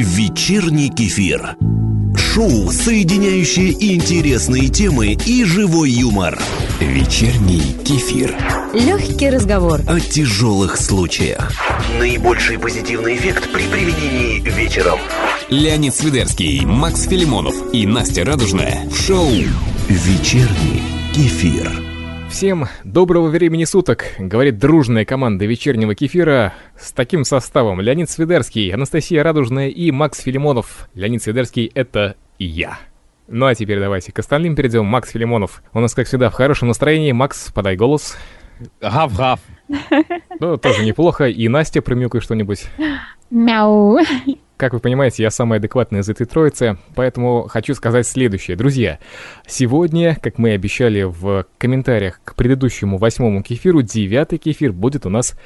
Вечерний кефир. Шоу, соединяющее интересные темы и живой юмор. Вечерний кефир. Легкий разговор. О тяжелых случаях. Наибольший позитивный эффект при применении вечером. Леонид Свидерский, Макс Филимонов и Настя Радужная в шоу Вечерний кефир. Всем доброго времени суток, говорит дружная команда вечернего кефира с таким составом. Леонид Свидерский, Анастасия Радужная и Макс Филимонов. Леонид Свидерский — это я. Ну а теперь давайте к остальным перейдем. Макс Филимонов. У нас, как всегда, в хорошем настроении. Макс, подай голос. Гав-гав. Ну, тоже неплохо. И Настя, промюкай что-нибудь. Мяу. Как вы понимаете, я самый адекватный из этой троицы, поэтому хочу сказать следующее. Друзья, сегодня, как мы и обещали в комментариях к предыдущему восьмому кефиру, девятый кефир будет у нас,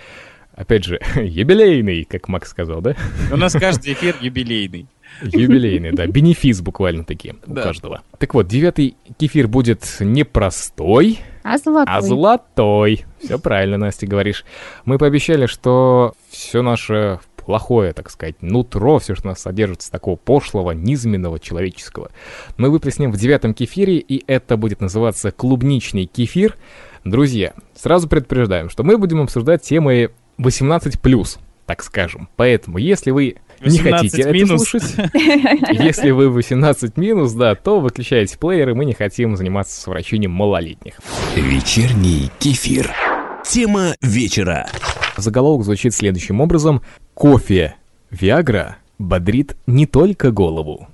опять же, юбилейный, как Макс сказал, да? У нас каждый эфир юбилейный. Юбилейный, да, бенефис буквально-таки у Да. каждого. Так вот, девятый кефир будет не простой, А золотой? а золотой. Все правильно, Настя, говоришь. Мы пообещали, что все наше плохое, так сказать, нутро, все, что нас содержит с такого пошлого, низменного, человеческого, мы выплеснем в девятом кефире, и это будет называться клубничный кефир. Друзья, сразу предупреждаем, что мы будем обсуждать темы 18+, так скажем. Поэтому, если вы не 18 хотите это минус. слушать, если вы 18 минус, да, то выключаете плеер, и мы не хотим заниматься совращением малолетних. Вечерний кефир. Тема вечера. Заголовок звучит следующим образом. Кофе Виагра бодрит не только голову.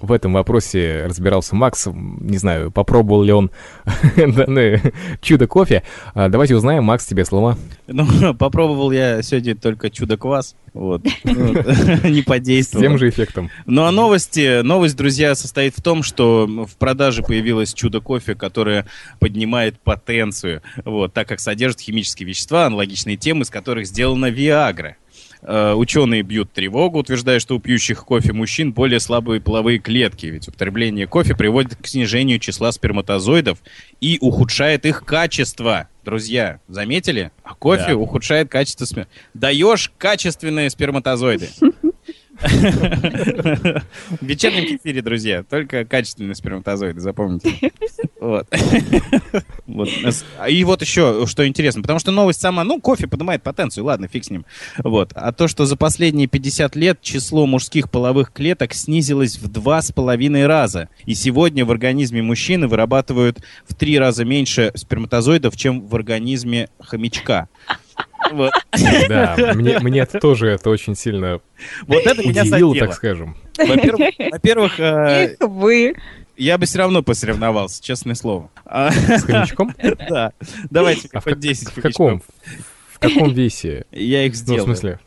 В этом вопросе разбирался Макс. Не знаю, попробовал ли он данное чудо кофе. А, Давайте узнаем. Макс, тебе слова. Ну, попробовал я сегодня только чудо-квас. Вот. Вот. Не С подействовал. тем же эффектом. Ну а новости, новость, друзья, состоит в том, что в продаже появилось чудо-кофе, которое поднимает потенцию, вот, так как содержит химические вещества, аналогичные тем, из которых сделана Виагра. Э, Ученые бьют тревогу, утверждая, что у пьющих кофе мужчин более слабые половые клетки, ведь употребление кофе приводит к снижению числа сперматозоидов и ухудшает их качество. Друзья, заметили? А кофе Да. ухудшает качество сме... Даешь качественные сперматозоиды. В вечернем кефире, друзья, только качественные сперматозоиды, запомните. Вот. Вот. И вот еще, что интересно, потому что новость сама, ну, кофе поднимает потенцию, ладно, фиг с ним. Вот. А то, что за последние 50 лет число мужских половых клеток снизилось в два с половиной раза. И сегодня в организме мужчины вырабатывают в три раза меньше сперматозоидов, чем в организме хомячка. Вот. Да, мне, мне это тоже это очень сильно Вот это меня удивило, так скажем. Во-первых, во-первых, э, вы. я бы все равно посоревновался, честное слово. А, С хомячком? Да, давайте А по как- 10 в каком? В каком весе? Я их Ну, в сделал. смысле?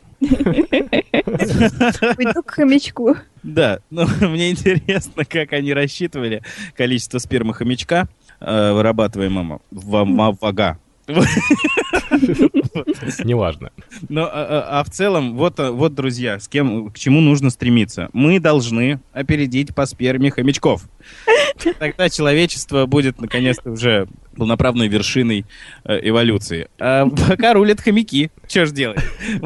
Пойду к хомячку. Да, ну мне интересно, как они рассчитывали количество спермы хомячка, э, вырабатываемого в в- вага. Неважно. Но, а, а- а в целом, вот, а, вот, друзья, с кем, к чему нужно стремиться. Мы должны опередить по сперме хомячков. Тогда человечество будет, наконец-то, уже полноправной вершиной э, эволюции. А пока рулят хомяки. Что ж делать?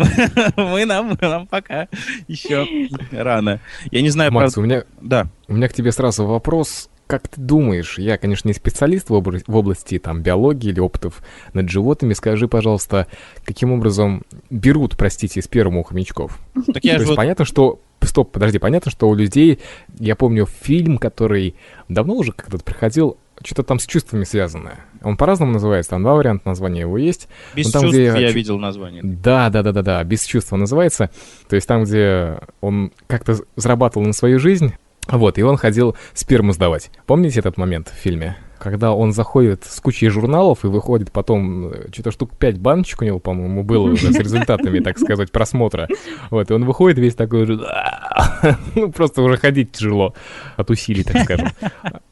Мы нам, нам пока еще рано. Я не знаю, Макс, правда- у меня Да. У меня к тебе сразу вопрос. Как ты думаешь, я, конечно, не специалист в, обра- в области там, биологии или опытов над животными, скажи, пожалуйста, каким образом берут, простите, сперму у хомячков? Так я То же понятно, что... Стоп, подожди, понятно, что у людей... Я помню фильм, который давно уже как-то приходил, что-то там с чувствами связанное. Он по-разному называется, там два варианта названия его есть. без ну, там, чувств где я видел название. Да, да, да, да, да, без чувства называется. То есть там, где он как-то зарабатывал на свою жизнь, вот, и он ходил сперму сдавать. Помните этот момент в фильме? Когда он заходит с кучей журналов и выходит потом, э, что-то штук 5 баночек у него, по-моему, было уже с результатами, так сказать, просмотра. Вот, и он выходит весь такой уже... Ну, просто уже ходить тяжело от усилий, так скажем.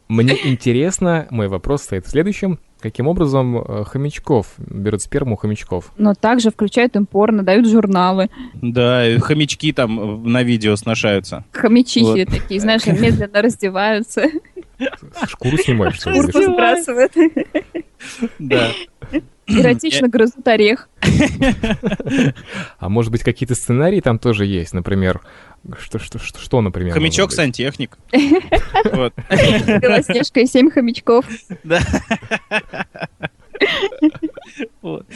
Мне интересно, мой вопрос стоит в следующем. Каким образом э, хомячков берут сперму хомячков? Но также включают им порно, дают журналы. Да, хомячки там э, на видео сношаются. Хомячихи Вот. такие, знаешь, медленно раздеваются. Шкуру снимаешь, что ли? что? сбрасывают. Да. Эротично грызут орех. А может быть, какие-то сценарии там тоже есть? Например, что, что, что, что например? Хомячок сантехник. Вот. Белоснежка и семь хомячков. Да. Вот.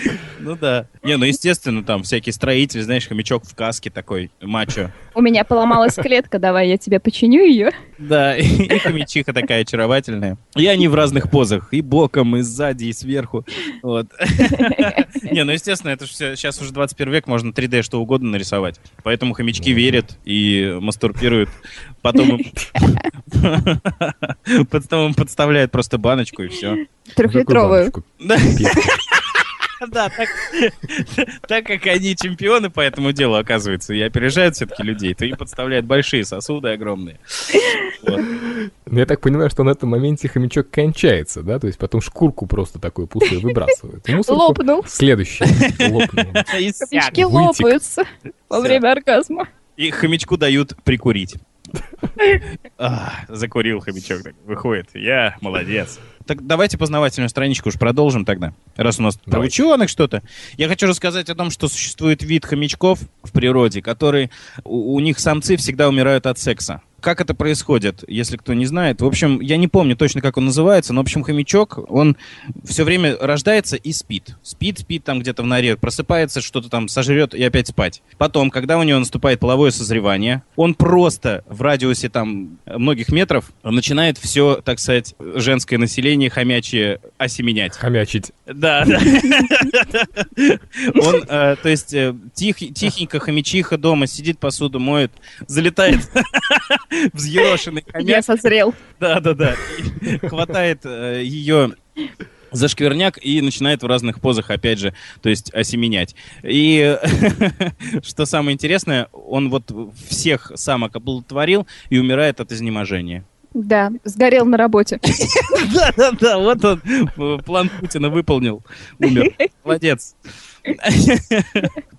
Ну да. Не, ну естественно, там всякие строители, знаешь, хомячок в каске такой, мачо. У меня поломалась клетка, давай я тебе починю ее. Да, и, и хомячиха такая очаровательная. И они в разных позах, и боком, и сзади, и сверху. Вот. Не, ну естественно, это же все, сейчас уже 21 век, можно 3D что угодно нарисовать. Поэтому хомячки верят и мастурбируют. Потом им потом им подставляют просто баночку и все. Трехлитровую. Да. Так, так как они чемпионы по этому делу, оказывается, и опережают все-таки людей, то им подставляют большие сосуды огромные. Вот. Ну, я так понимаю, что на этом моменте хомячок кончается, да? То есть потом шкурку просто такую пустую выбрасывают. Мусорку Лопнул. Следующий. Лопнул. Хомячки лопаются во время оргазма. И хомячку дают прикурить. А, закурил хомячок, выходит. Я молодец. Так давайте познавательную страничку уж продолжим тогда. Раз у нас про Давайте. ученых что-то. Я хочу рассказать о том, что существует вид хомячков в природе, которые у, у них самцы всегда умирают от секса. Как это происходит, если кто не знает? В общем, я не помню точно, как он называется, но, в общем, хомячок, он все время рождается и спит. Спит, спит там где-то в норе, просыпается, что-то там сожрет и опять спать. Потом, когда у него наступает половое созревание, он просто в радиусе там многих метров начинает все, так сказать, женское население хомячье осеменять. Хомячить. Да, да. Он, э, то есть, э, тих- тихенько хомячиха дома сидит, посуду моет, залетает взъерошенный Я хомяк. созрел. Да, да, да. Хватает ее за шкверняк и начинает в разных позах, опять же, то есть осеменять. И что самое интересное, он вот всех самок оплодотворил и умирает от изнеможения. Да, сгорел на работе. Да, да, да, вот он план Путина выполнил. Умер. Молодец.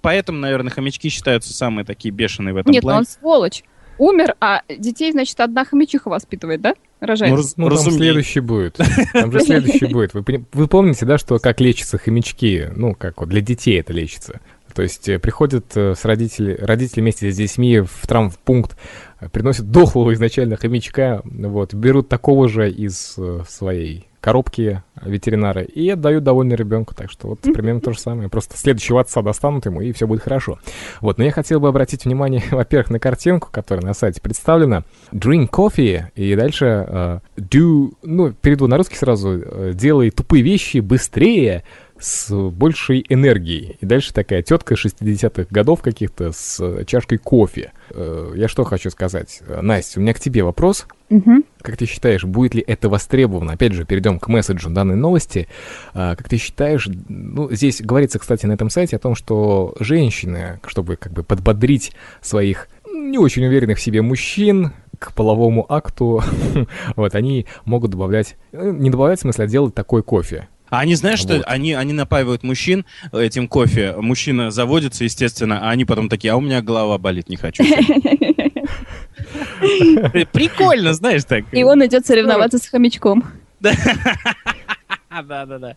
Поэтому, наверное, хомячки считаются самые такие бешеные в этом Нет, ну плане. он сволочь. Умер, а детей, значит, одна хомячиха воспитывает, да? Рожает. Ну, раз- Ну, там разумеется. следующий будет. Там же следующий будет. Вы, вы помните, да, что как лечатся хомячки? Ну, как вот для детей это лечится. То есть э, приходят э, с родители, родители вместе с детьми в травмпункт, приносят дохлого изначально хомячка, вот, берут такого же из э, своей коробки ветеринара и отдают довольно ребенку. Так что вот примерно то же самое. Просто следующего отца достанут ему, и все будет хорошо. Вот, но я хотел бы обратить внимание, во-первых, на картинку, которая на сайте представлена. Drink coffee, и дальше э, do, ну, перейду на русский сразу, э, делай тупые вещи быстрее, с большей энергией. И дальше такая тетка 60-х годов каких-то с э, чашкой кофе. Э, Я что хочу сказать. Э, Настя, у меня к тебе вопрос. Мгм. Как ты считаешь, будет ли это востребовано? Опять же, перейдем к месседжу данной новости. А, Как ты считаешь, ну, здесь говорится, кстати, на этом сайте о том, что женщины, чтобы как бы подбодрить своих не очень уверенных в себе мужчин к половому акту, вот, они могут добавлять, не добавлять, в смысле, а делать такой кофе. А они, знаешь, что Вот. они, они напаивают мужчин этим кофе. Мужчина заводится, естественно, а они потом такие, а у меня голова болит, не хочу. Прикольно, знаешь, так. И он идет соревноваться с хомячком. Да, да, да.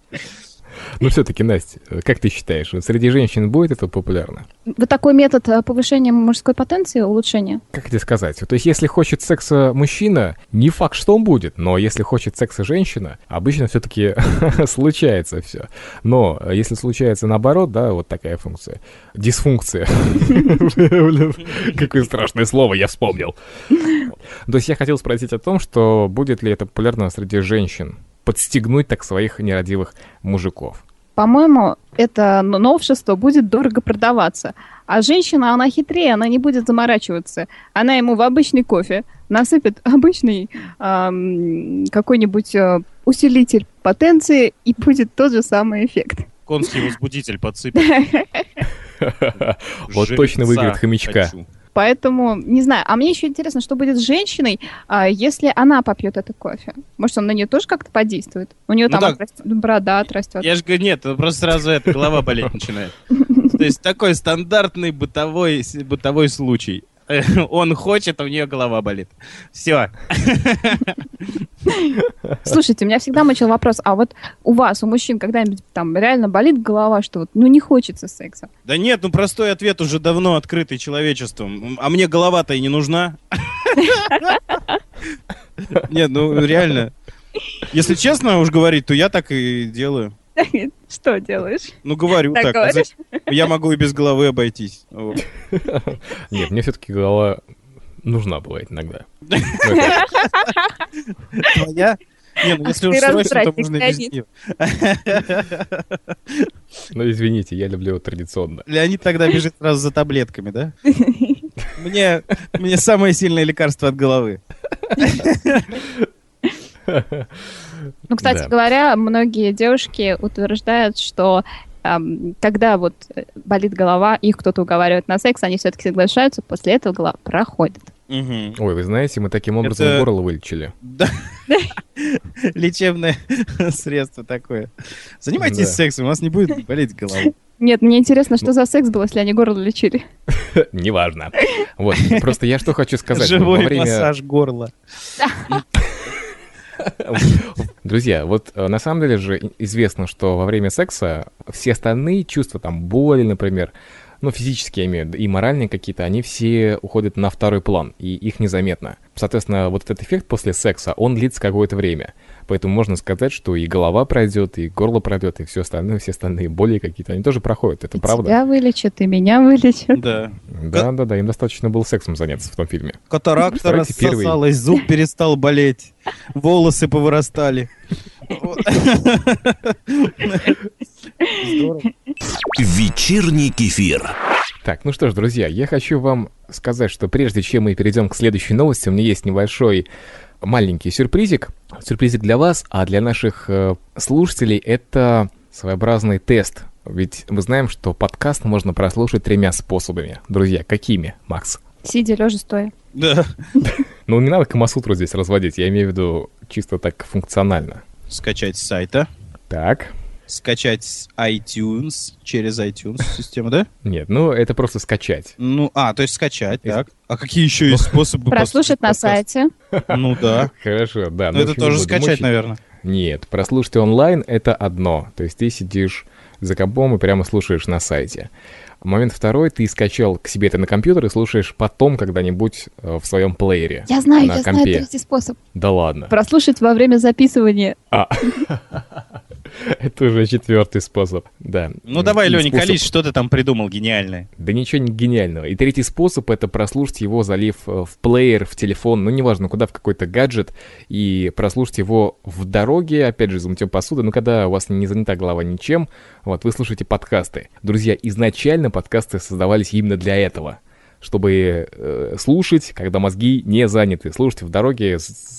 Но все-таки, Настя, э, как ты считаешь, среди женщин будет это популярно? Вот такой метод э, повышения мужской потенции, улучшения. Как тебе сказать? То есть, если хочет секса мужчина, не факт, что он будет, но если хочет секса женщина, обычно все-таки случается все. Но э, если случается наоборот, да, вот такая функция, дисфункция. Какое страшное слово я вспомнил. То есть я хотел спросить о том, что будет ли это популярно среди женщин, подстегнуть так своих нерадивых мужиков. По-моему, это но- новшество будет дорого продаваться. А женщина, она хитрее, она не будет заморачиваться. Она ему в обычный кофе насыпет обычный ам, какой-нибудь э, усилитель потенции, и будет тот же самый эффект. Конский возбудитель подсыпет. Вот точно выиграет хомячка. хочу. Поэтому, не знаю. А мне еще интересно, что будет с женщиной, а, если она попьет это кофе. Может, он на нее тоже как-то подействует? У нее Ну там так. отрастет борода отрастет. Я же говорю, нет, это просто сразу это, голова болеть начинает. То есть такой стандартный бытовой, бытовой случай. Он хочет, а у нее голова болит. Все. Слушайте, меня всегда мучил вопрос, а вот у вас, у мужчин, когда-нибудь там реально болит голова, что вот, ну, не хочется секса? Да нет, ну простой ответ уже давно открытый человечеством. А мне голова-то и не нужна. Нет, ну реально. Если честно уж говорить, то я так и делаю. Что делаешь? Ну, говорю Так так. Я могу и без головы обойтись. Нет, мне все-таки голова нужна бывает иногда. Твоя? Не, ну если уж срочно, то можно и без нее. Ну, извините, я люблю традиционно. Леонид тогда бежит сразу за таблетками, да? Мне, мне самое сильное лекарство от головы. Ну, кстати Да. говоря, многие девушки утверждают, что эм, когда вот болит голова, их кто-то уговаривает на секс, они все-таки соглашаются, после этого голова проходит. Мгм. Ой, вы знаете, мы таким образом Это- горло вылечили. Да. Лечебное средство такое. Занимайтесь Да. сексом, у вас не будет болеть голова. Нет, мне интересно, что за секс был, если они горло лечили. Неважно. Вот, просто я что хочу сказать. Во Живой время- массаж горла. Друзья, вот э, на самом деле же известно, что во время секса все остальные чувства, там, боли, например, ну, физические, я имею в виду, и моральные какие-то, они все уходят на второй план, и их незаметно. Соответственно, вот этот эффект после секса, он длится какое-то время. Поэтому можно сказать, что и голова пройдет, и горло пройдет, и все остальное, все остальные боли какие-то, они тоже проходят, это И правда? Тебя вылечат, и меня вылечат. Да. Да, да, да, им достаточно было сексом заняться в том фильме. Катаракта рассосалась, зуб перестал болеть, волосы повырастали. Здорово. Вечерний кефир. Так, ну что ж, друзья, я хочу вам сказать, что прежде чем мы перейдем к следующей новости, у меня есть небольшой маленький сюрпризик. Сюрпризик для вас, а для наших э, слушателей это своеобразный тест. Ведь мы знаем, что подкаст можно прослушать тремя способами. Друзья, какими, Макс? Сидя, лежа, стоя. Да. Ну, не надо Камасутру здесь разводить, я имею в виду чисто так функционально. Скачать с сайта, Так, скачать с iTunes, через iTunes систему, да? нет, ну это просто скачать. Ну, а, то есть скачать, Из- так. А какие еще есть способы Прослушать на сайте. Ну да. Хорошо, да. Ну в это тоже скачать, наверное. Нет, прослушать онлайн — это одно. То есть ты сидишь за компом и прямо слушаешь на сайте. Момент второй, ты скачал к себе это на компьютер и слушаешь потом когда-нибудь э, в своем плеере. Я знаю, на я знаю компе. третий способ. Да ладно. Прослушать во время записывания. А. Это уже четвертый способ. Да. Ну давай, Леня, способ- колись, что ты там придумал гениальное. Да ничего не гениального. И третий способ — это прослушать его, залив э, в плеер, в телефон, ну неважно, куда, в какой-то гаджет, и прослушать его в дороге, опять же, за мытьем посуды, ну когда у вас не занята голова ничем, вот, вы слушаете подкасты. Друзья, изначально подкасты создавались именно для этого чтобы э, слушать, когда мозги не заняты, слушать в дороге,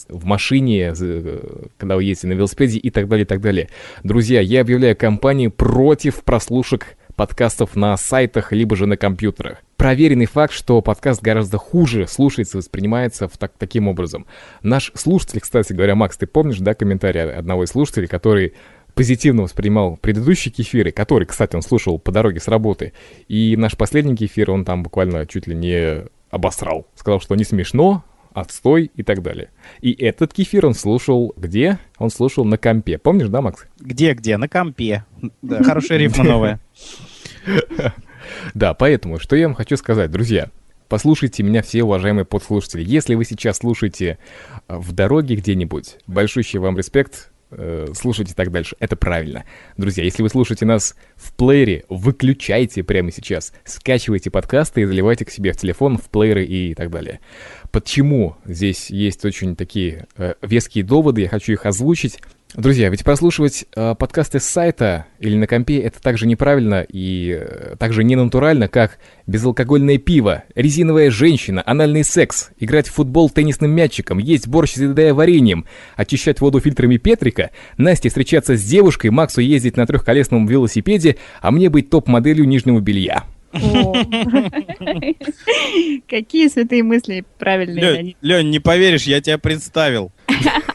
в машине, э, когда вы едете на велосипеде и так далее, и так далее. Друзья, я объявляю кампанию против прослушек подкастов на сайтах, либо же на компьютерах. Проверенный факт, что подкаст гораздо хуже слушается, воспринимается в так, таким образом. Наш слушатель, кстати говоря, Макс, ты помнишь, да, комментарий одного из слушателей, который позитивно воспринимал предыдущие кефиры, который, кстати, он слушал по дороге с работы, и наш последний кефир, он там буквально чуть ли не обосрал. Сказал, что не смешно, отстой и так далее. И этот кефир он слушал где? Он слушал на компе. Помнишь, да, Макс? Где-где? На компе. Да, хорошая рифма новая. Да, поэтому, что я вам хочу сказать, друзья. Послушайте меня, все уважаемые подслушатели. Если вы сейчас слушаете э, в дороге где-нибудь, большущий вам респект, э, слушайте так дальше. Это правильно. Друзья, если вы слушаете нас в плеере, выключайте прямо сейчас. Скачивайте подкасты и заливайте к себе в телефон, в плееры и так далее. Почему здесь есть очень такие э, веские доводы, я хочу их озвучить. Друзья, ведь прослушивать э, подкасты с сайта или на компе это также неправильно и э, также не натурально, как безалкогольное пиво, резиновая женщина, анальный секс, играть в футбол теннисным мячиком, есть борщ с едая вареньем, очищать воду фильтрами Петрика, Насте встречаться с девушкой, Максу ездить на трехколесном велосипеде, а мне быть топ-моделью нижнего белья. О. Какие святые мысли правильные. Лень, не поверишь, я тебя представил.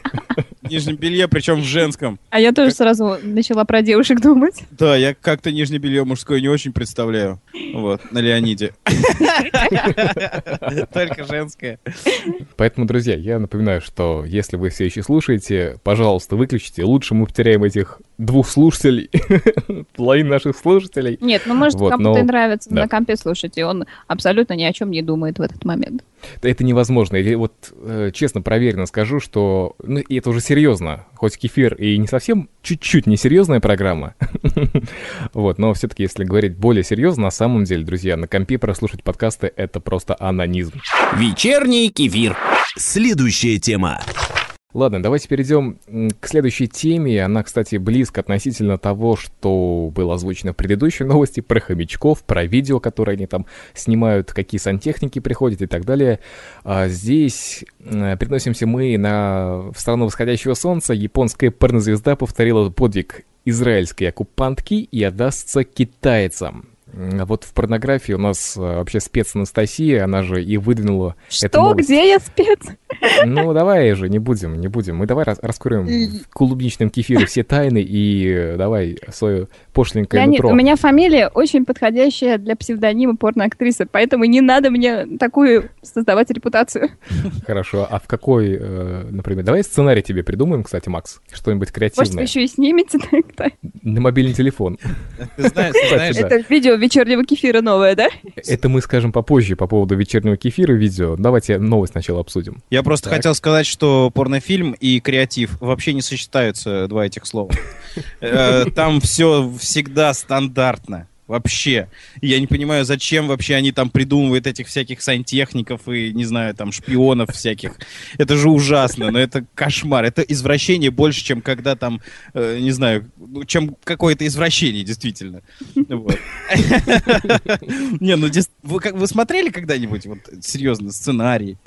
нижнем белье, причем в женском. А я тоже сразу начала про девушек думать. Да, я как-то нижнее белье мужское не очень представляю. Вот, на Леониде. Только женское. Поэтому, друзья, я напоминаю, что если вы все еще слушаете, пожалуйста, выключите. Лучше мы потеряем этих двух слушателей, половину наших слушателей. Нет, ну может Вот, кому-то но- нравится да. на компе слушать, и он абсолютно ни о чем не думает в этот момент. Это невозможно. Или вот э, честно, проверено скажу, что... Ну, и это уже серьезно. Хоть кефир и не совсем чуть-чуть несерьезная программа. Вот, но все-таки, если говорить более серьезно, на самом деле, друзья, на компе прослушать подкасты — это просто анонизм. Вечерний кефир. Следующая тема. Ладно, давайте перейдем к следующей теме. Она, кстати, близко относительно того, что было озвучено в предыдущей новости про хомячков, про видео, которые они там снимают, какие сантехники приходят и так далее. А здесь переносимся мы на в страну восходящего солнца. Японская порнозвезда повторила подвиг израильской оккупантки и отдастся китайцам. Вот в порнографии у нас э, вообще спец Анастасия, она же и выдвинула эту Что? новость. Где я спец? Ну, давай же, не будем, не будем. Мы давай рас- раскроем в клубничном кефире все тайны и э, давай свое пошленькое Леонид, нутро. у меня фамилия очень подходящая для псевдонима порноактрисы, поэтому не надо мне такую создавать репутацию. Хорошо, а в какой, э, например, давай сценарий тебе придумаем, кстати, Макс, что-нибудь Может, вы креативное. еще и снимете тогда? На мобильный телефон. Ты знаешь. Это видео вечернего кефира новое, да? Это мы скажем попозже по поводу вечернего кефира видео. Давайте новость сначала обсудим. Я просто Так. хотел сказать, что порнофильм и креатив вообще не сочетаются, два этих слова. Э, Там все всегда стандартно. Вообще. Я не понимаю, зачем вообще они там придумывают этих всяких сантехников и, не знаю, там, шпионов всяких. Это же ужасно, но это кошмар. Это извращение больше, чем когда там, э, не знаю, ну, чем какое-то извращение, действительно. Не, ну, вы смотрели когда-нибудь, вот, серьезно, сценарий?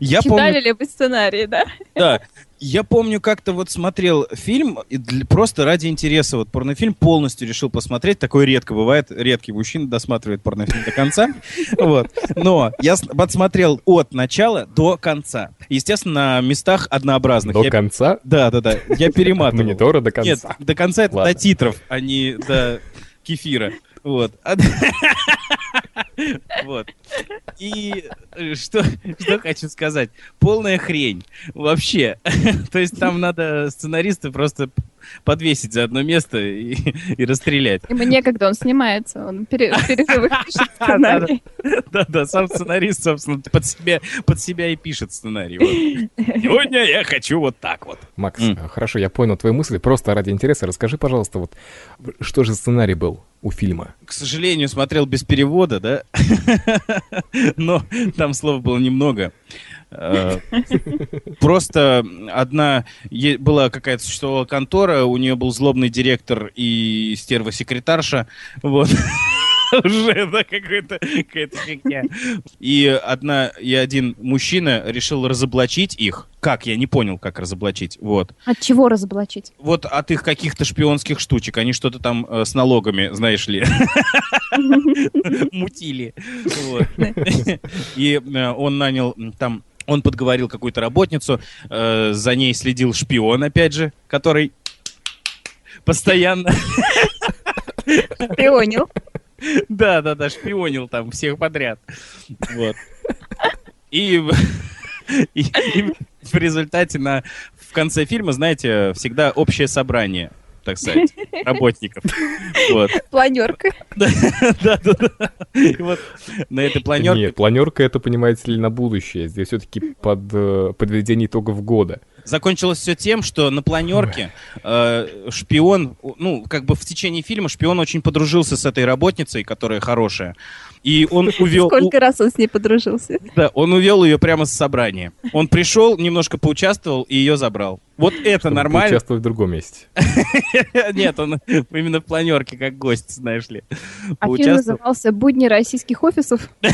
Я помню, Читали ли вы сценарий, да? да. Я помню, как-то вот смотрел фильм, и для- просто ради интереса, вот порнофильм полностью решил посмотреть, такое редко бывает, редкий мужчина досматривает порнофильм до конца, вот. Но я подсмотрел от начала до конца. Естественно, на местах однообразных. До Я- конца? Да, да, да, я перематывал. Монитора до Нет, конца. до конца это Ладно. до титров, а не до кефира. Вот. А- Вот. И э, что, что хочу сказать. Полная хрень. Вообще. То есть там надо сценариста просто подвесить за одно место и, и расстрелять. Ему некогда, он снимается, он пере- пишет сценарий. Да-да, сам сценарист, собственно, под себя, под себя и пишет сценарий. Вот. Сегодня я хочу вот так вот. Макс, э, хорошо, я понял твои мысли. Просто ради интереса расскажи, пожалуйста, вот что же сценарий был у фильма? к сожалению, смотрел без перевода, да, но там слов было немного. Э, Просто одна была какая-то существовала контора, у нее был злобный директор и стерва-секретарша, вот. Уже, да, какая-то какая фигня. И одна, и один мужчина решил разоблачить их. Как? Я не понял, как разоблачить. Вот От чего разоблачить? вот от их каких-то шпионских штучек. Они что-то там э, с налогами, знаешь ли, мутили. И э, он нанял там... Он подговорил какую-то работницу, э, за ней следил шпион, опять же, который постоянно, Понял. да, да, да, шпионил там всех подряд. Вот. И, и- и в результате на, в конце фильма, знаете, всегда общее собрание, так сказать, работников. Вот. Планерка. Да, да, да. И вот на этой планерке Нет, планерка это, понимаете ли, на будущее. Здесь все-таки под э, подведение итогов года. закончилось все тем, что на планерке э, шпион, ну, как бы в течение фильма шпион очень подружился с этой работницей, которая хорошая. И он увел, Сколько раз он с ней подружился? да, он увел ее прямо с собрания. Он пришел, немножко поучаствовал и ее забрал. Вот это чтобы нормально. Участвовать в другом месте. Нет, он именно в планерке, как гость, знаешь ли. А фильм назывался «Будни российских офисов».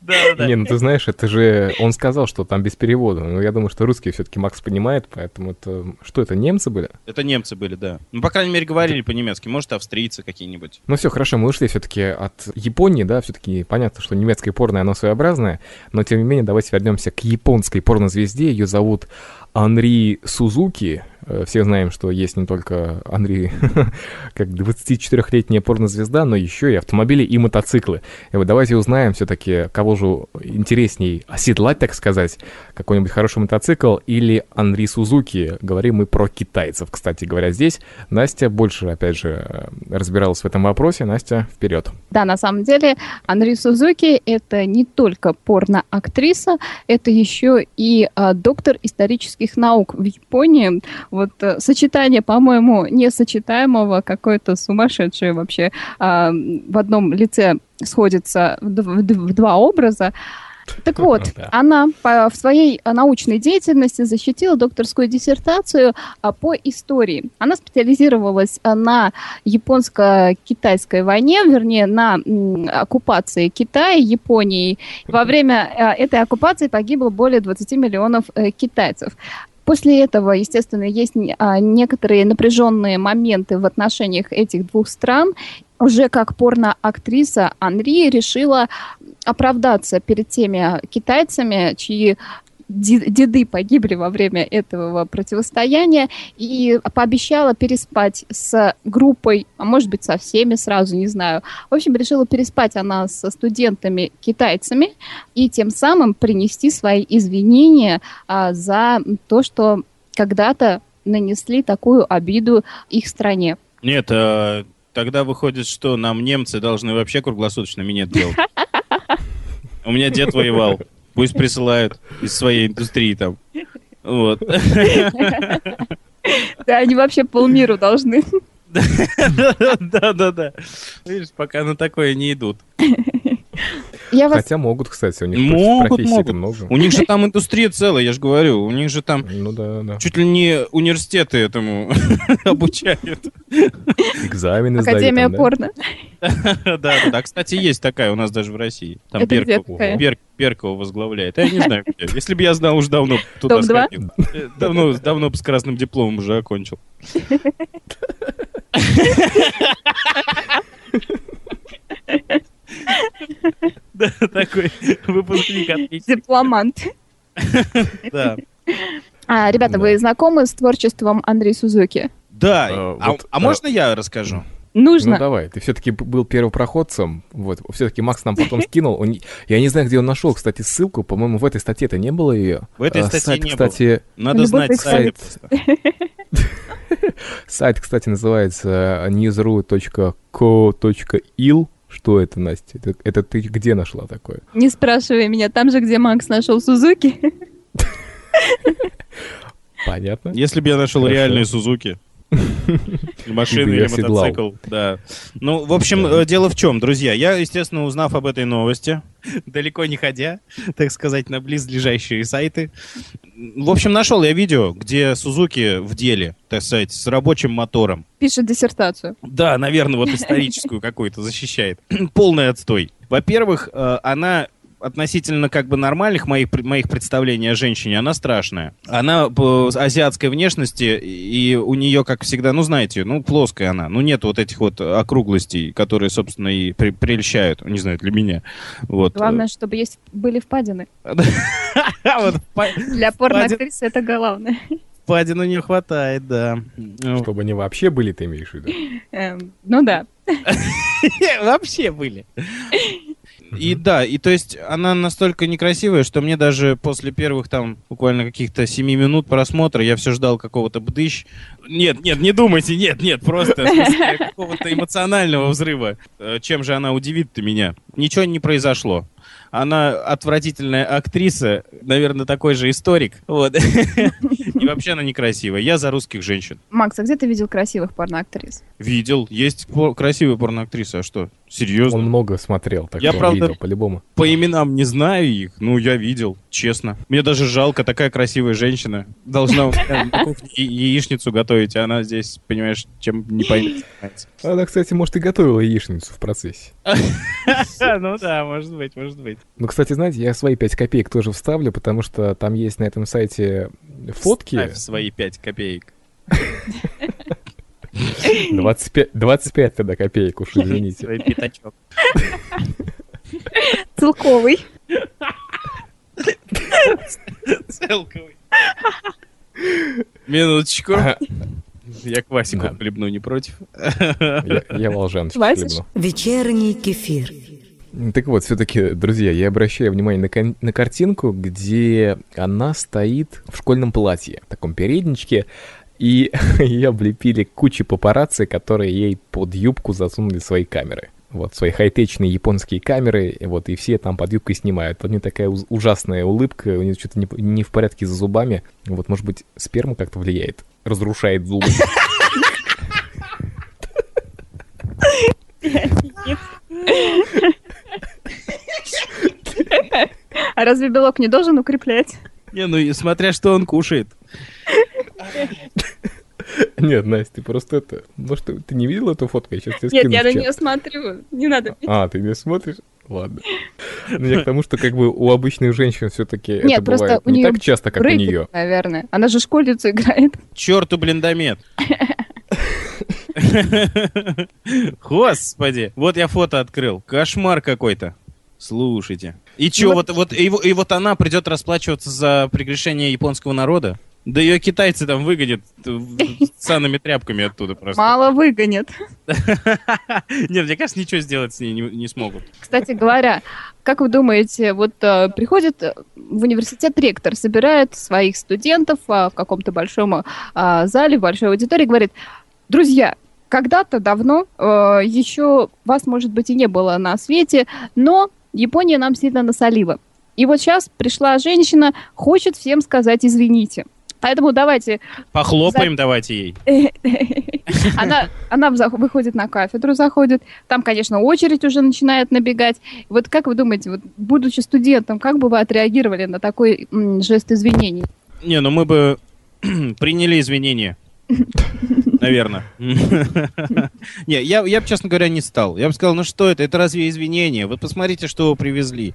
Да, да. Не, ну ты знаешь, это же... Он сказал, что там без перевода. Но я думаю, что русский все-таки Макс понимает, поэтому это... Что это, немцы были? Это немцы были, да. Ну, по крайней мере, говорили по-немецки. Может, австрийцы какие-нибудь. Ну все, хорошо, мы ушли все-таки от Японии, да, все-таки понятно, что немецкое порно, оно своеобразное, но тем не менее давайте вернемся к японской порнозвезде. Ее зовут Анри Сузуки. Э, Все знаем, что есть не только Анри как 24-летняя порнозвезда, но еще и автомобили и мотоциклы. И вот давайте узнаем все-таки, кого же интересней оседлать, так сказать, какой-нибудь хороший мотоцикл или Анри Сузуки. Говорим мы про китайцев, кстати говоря, здесь. Настя больше, опять же, э, разбиралась в этом вопросе. Настя, вперед. Да, на самом деле, Анри Сузуки — это не только порно-актриса, это еще и а, доктор исторических наук в Японии. Вот э, сочетание, по-моему, несочетаемого, какое-то сумасшедшее вообще а, в одном лице сходится в, два образа. Так вот, Да. она по- в своей а, научной деятельности защитила докторскую диссертацию а, по истории. Она специализировалась а, на японско-китайской войне, вернее, на м, оккупации Китая Японией. Во время а, этой оккупации погибло более 20 миллионов э, китайцев. После этого, естественно, есть а, некоторые напряженные моменты в отношениях этих двух стран. Уже как порно-актриса Анри решила оправдаться перед теми китайцами, чьи деды погибли во время этого противостояния, и пообещала переспать с группой, а может быть со всеми сразу, не знаю. В общем, решила переспать она со студентами-китайцами и тем самым принести свои извинения а, за то, что когда-то нанесли такую обиду их стране. Нет, э, тогда выходит, что нам немцы должны вообще круглосуточно минет делать. У меня дед воевал. Пусть присылают из своей индустрии там. Вот. Да, они вообще полмиру должны. Да-да-да. Видишь, пока на такое не идут. Я вас Хотя могут, кстати, у них Могут, могут. много. У них же там индустрия целая, я же говорю. У них же там Ну да, да. чуть ли не университеты этому обучают. Экзамены сдают Академия порно. Да, да, да. Кстати, есть такая у нас даже в России. Там Беркова, возглавляет. Я не знаю, где. Если бы я знал, уж давно туда сходил. Э, Давно, давно бы с красным дипломом уже окончил. Да, такой выпускник. Дипломант. Да. А, ребята, Да. вы знакомы с творчеством Андрея Сузуки? Да. А, А вот, а а- можно я расскажу? Нужно. Ну давай, ты все-таки был первопроходцем, вот, все-таки Макс нам потом скинул, он я не знаю, где он нашел, кстати, ссылку, по-моему, в этой статье-то не было ее. В этой А, статье сайт, не кстати, Надо Любовь знать сайт. сайт, кстати, называется newsru.co.il. Что это, Настя? Это, это ты где нашла такое? Не спрашивай меня, там же, где Макс нашел Сузуки. Понятно? Если бы я нашел реальные Сузуки. Бы или мотоцикл, да. Ну, в общем, э, дело в чем, друзья. Я, естественно, узнав об этой новости, далеко не ходя, так сказать, на близлежащие сайты, в общем, нашел я видео, где Сузуки в деле, так сказать, с рабочим мотором. Пишет диссертацию. Да, наверное, вот историческую какую-то защищает. Полный отстой. Во-первых, э, она относительно как бы нормальных моих, моих представлений о женщине, она страшная. Она по азиатской внешности, и у нее, как всегда, ну, знаете, ну, плоская она. Ну, нет вот этих вот округлостей, которые, собственно, и при- прельщают. Не знаю, для меня. Вот. Главное, чтобы есть были впадины. Для порноактрисы это главное. впадину не хватает, да. Ну, Чтобы они вообще были, ты имеешь в виду? Эм, Ну да. Вообще были. И да, и то есть она настолько некрасивая, что мне даже после первых там буквально каких-то 7 минут просмотра я все ждал какого-то бдыщ. Нет, нет, не думайте, нет, нет, просто какого-то эмоционального взрыва. Э, Чем же она удивит-то меня? Ничего не произошло. Она отвратительная актриса, наверное, такой же историк. Вот. И вообще она некрасивая. Я за русских женщин. Макс, а где ты видел красивых порноактрис? Видел, есть по- красивые порноактрисы, а что? Серьезно? Он много смотрел, так Я, правда, видел по-любому. По именам не знаю их, ну, я видел, честно. Мне даже жалко, такая красивая женщина. Должна яичницу готовить, а она здесь, понимаешь, чем не поймет. Она, кстати, может, и готовила яичницу в процессе. Ну да, может быть, может быть. Ну, кстати, знаете, я свои 5 копеек тоже вставлю, потому что там есть на этом сайте фотки. Ставь свои пять копеек. 25, 25 тогда копеек, уж извините. Свой пятачок. Целковый. Целковый. Минуточку. Я квасику Да. хлебну, не против? Я, я волжаночку хлебну. Вечерний кефир. Так вот, все-таки, друзья, я обращаю внимание на, кон- на картинку, где она стоит в школьном платье, в таком передничке, и ее облепили куча папарацци, которые ей под юбку засунули свои камеры. Вот, свои хай-течные японские камеры, вот, и все там под юбкой снимают. У нее такая уз- ужасная улыбка, у нее что-то не, не в порядке за зубами. Вот, может быть, сперма как-то влияет, разрушает зубы. А разве белок не должен укреплять? Не, ну и смотря что он кушает. Нет, Настя, ты просто это... Может, ты, не видела эту фотку? Я сейчас тебе Нет, скину я на нее смотрю. Не надо. А, ты не смотришь? Ладно. Ну, я к тому, что как бы у обычных женщин все-таки это бывает у не так часто, как у нее. наверное. Она же школьницу играет. Черту блиндомет. Господи. Вот я фото открыл. Кошмар какой-то. Слушайте. И чё, Ну вот, вот, и, и вот она придет расплачиваться за прегрешение японского народа? Да ее китайцы там выгонят э, санными тряпками оттуда просто. Мало выгонят. Нет, мне кажется, ничего сделать с ней не, не смогут. Кстати говоря, как вы думаете, вот э, приходит э, в университет ректор, собирает своих студентов а, в каком-то большом а, зале, в большой аудитории, говорит, друзья, когда-то давно э, еще вас, может быть, и не было на свете, но Япония нам сильно насолила. И вот сейчас пришла женщина, хочет всем сказать извините. Поэтому давайте Похлопаем давайте ей. она, она выходит на кафедру, заходит. Там, конечно, очередь уже начинает набегать. Вот как вы думаете, вот, будучи студентом, как бы вы отреагировали на такой жест извинений? Не, ну мы бы приняли извинения. Наверное. Не, я, я бы, честно говоря, не стал. Я бы сказал, ну что это? Это разве извинения? Вы посмотрите, что вы привезли.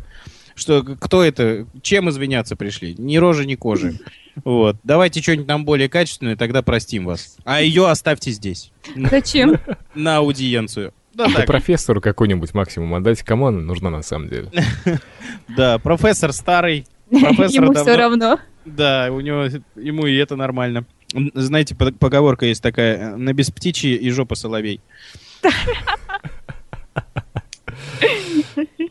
Что, кто это? Чем извиняться пришли? Ни рожи, ни кожи. Вот. Давайте что-нибудь нам более качественное, тогда простим вас. А ее оставьте здесь. Зачем? На аудиенцию. Да, Да так. профессору какой-нибудь максимум отдать, кому она нужна на самом деле. Да, профессор старый. Профессор Ему все равно. Да, у него, ему и это нормально. Знаете, по- поговорка есть такая, э, на бесптичье и жопа соловей.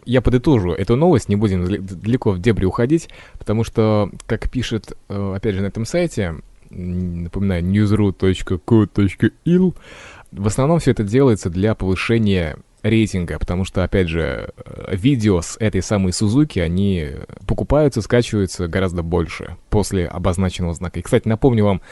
Я подытожу эту новость, не будем далеко в дебри уходить, потому что, как пишет, э, опять же, на этом сайте, напоминаю, newsru.co.il, в основном все это делается для повышения рейтинга, потому что, опять же, э, видео с этой самой Сузуки, они покупаются, скачиваются гораздо больше после обозначенного знака. И, кстати, напомню вам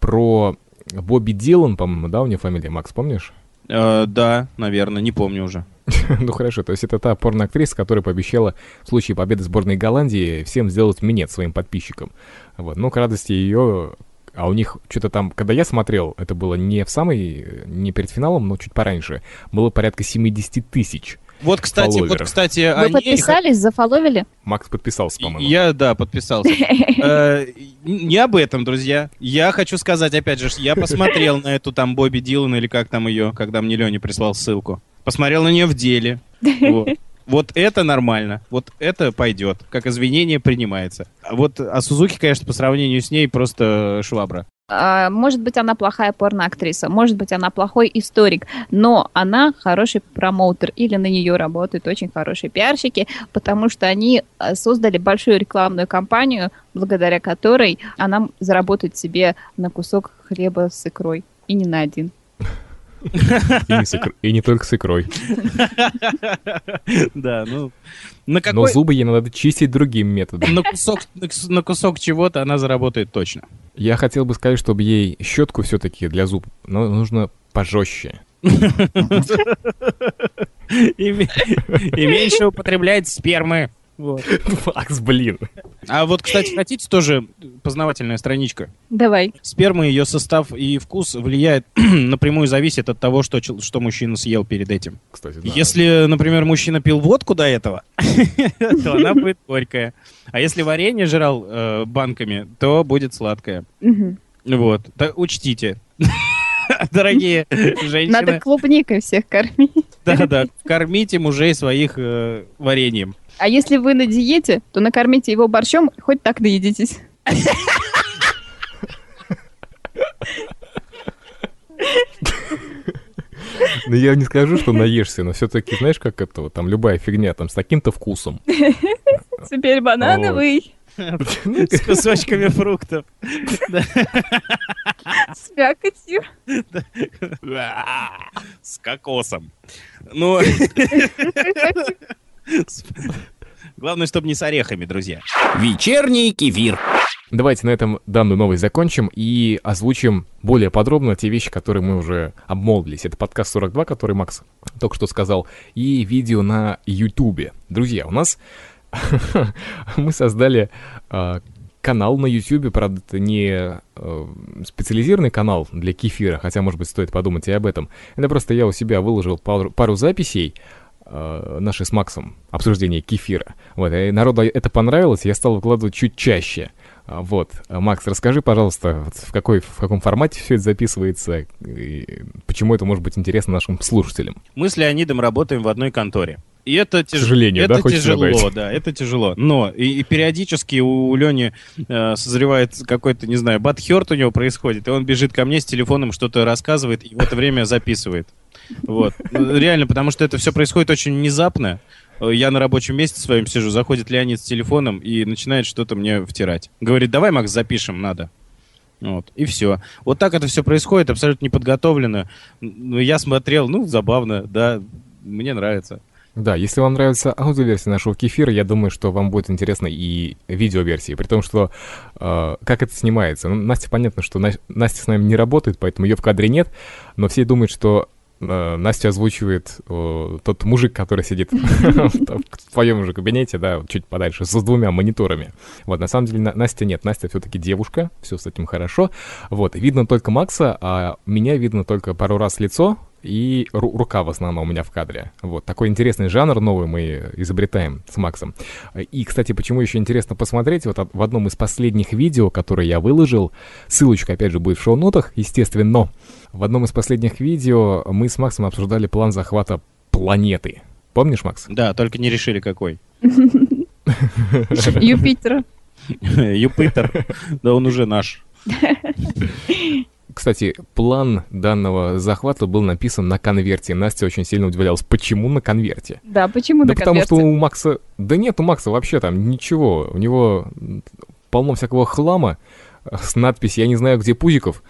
про Бобби Дилан, по-моему, да, у нее фамилия, Макс, помнишь? Э, да, наверное, не помню уже. Ну хорошо, то есть это та порноактриса, которая пообещала в случае победы сборной Голландии всем сделать минет своим подписчикам. Вот, ну, к радости ее... А у них что-то там, когда я смотрел, это было не в самый, не перед финалом, но чуть пораньше, было порядка 70 тысяч. Вот, кстати, вот, Фолловеров. кстати, Вы они... подписались, зафоловили? Макс подписался, по-моему. Я, да, подписался. Э, Не об этом, друзья. Я хочу сказать, опять же, я посмотрел на эту там Бобби Дилан или как там ее, когда мне Леня прислал ссылку. Посмотрел на нее в деле. Вот. Это нормально. Вот это пойдет. Как извинение принимается. А вот а Сузуки, конечно, по сравнению с ней просто швабра. А, может быть, она плохая порноактриса, может быть, она плохой историк, но она хороший промоутер, или на нее работают очень хорошие пиарщики, потому что они а, создали большую рекламную кампанию, благодаря которой она заработает себе на кусок хлеба с икрой, и не на один. И, не с икр- и не только с икрой. Да, ну... На Но какой... зубы ей надо чистить другим методом. На кусок, на кус- на кусок чего-то она заработает точно. Я хотел бы сказать, чтобы ей щетку все-таки для зуб ну, нужно пожестче. И ме- и меньше употребляет спермы. Вот. Макс, блин. А вот, кстати, хотите тоже познавательная страничка? Давай. Сперма, ее состав и вкус влияет напрямую зависит от того, что, что мужчина съел перед этим. Кстати, да. Если, например, мужчина пил водку до этого, то она будет горькая. А если варенье жрал э, банками, то будет сладкое. Вот. Так учтите. Дорогие Надо женщины, клубникой всех кормить. да-да, кормите мужей своих э, вареньем. А если вы на диете, то накормите его борщом, хоть так наедитесь. Ну, я не скажу, что наешься, но все-таки, знаешь, как это, там любая фигня, там, с таким-то вкусом. Теперь банановый С кусочками фруктов. с мякотью. С кокосом. Ну, главное, чтобы не с орехами, друзья. Вечерний кефир. Давайте на этом данную новость закончим и озвучим более подробно те вещи, которые мы уже обмолвились. Это подкаст 42, который Макс только что сказал, и видео на Ютубе. Друзья, у нас мы создали а, канал на Ютубе, правда, это не э, специализированный канал для кефира, хотя, может быть, стоит подумать и об этом. Это просто я у себя выложил пару, пару записей, э, наши с Максом, обсуждение кефира. Вот, и народу это понравилось, я стал выкладывать чуть чаще. А, Вот, Макс, расскажи, пожалуйста, в, какой, в каком формате все это записывается, и почему это может быть интересно нашим слушателям. Мы с Леонидом работаем в одной конторе. И это, тяж... сожалению, это да, тяжело, добавить? да, это тяжело. Но и, и периодически у Лени э, созревает какой-то, не знаю, батхерт у него происходит, и он бежит ко мне с телефоном, что-то рассказывает, и в это время записывает. Вот. Ну, Реально, потому что это все происходит очень внезапно. Э, Я на рабочем месте своем сижу, заходит Леонид с телефоном и начинает что-то мне втирать. Говорит, давай, Макс, запишем, надо. Вот, и все. Вот так это все происходит, абсолютно неподготовлено. Ну, я смотрел, ну, забавно, да, мне нравится. Да, если вам нравится аудиоверсия нашего кефира, я думаю, что вам будет интересно и видеоверсия. При том, что э, как это снимается. Ну, Настя, понятно, что На- Настя с нами не работает, поэтому ее в кадре нет, но все думают, что э, Настя озвучивает э, тот мужик, который сидит в твоем же кабинете, да, чуть подальше, с двумя мониторами. Вот, на самом деле На- Настя нет, Настя все-таки девушка, все с этим хорошо. Вот, видно только Макса, а меня видно только пару раз лицо, и ру- рука в основном у меня в кадре. Вот, такой интересный жанр новый мы изобретаем с Максом. И, кстати, почему еще интересно посмотреть, вот от- в одном из последних видео, которое я выложил, ссылочка, опять же, будет в шоу-нотах, естественно, в одном из последних видео мы с Максом обсуждали план захвата планеты. Помнишь, Макс? Да, только не решили какой. Юпитера. Юпитер, да он уже наш. Кстати, план данного захвата был написан на конверте. Настя очень сильно удивлялась, почему на конверте? Да, почему Да на потому что конверте? у Макса... Да нет у Макса вообще там ничего. У него полно всякого хлама с надписью «Я не знаю, где Пузиков»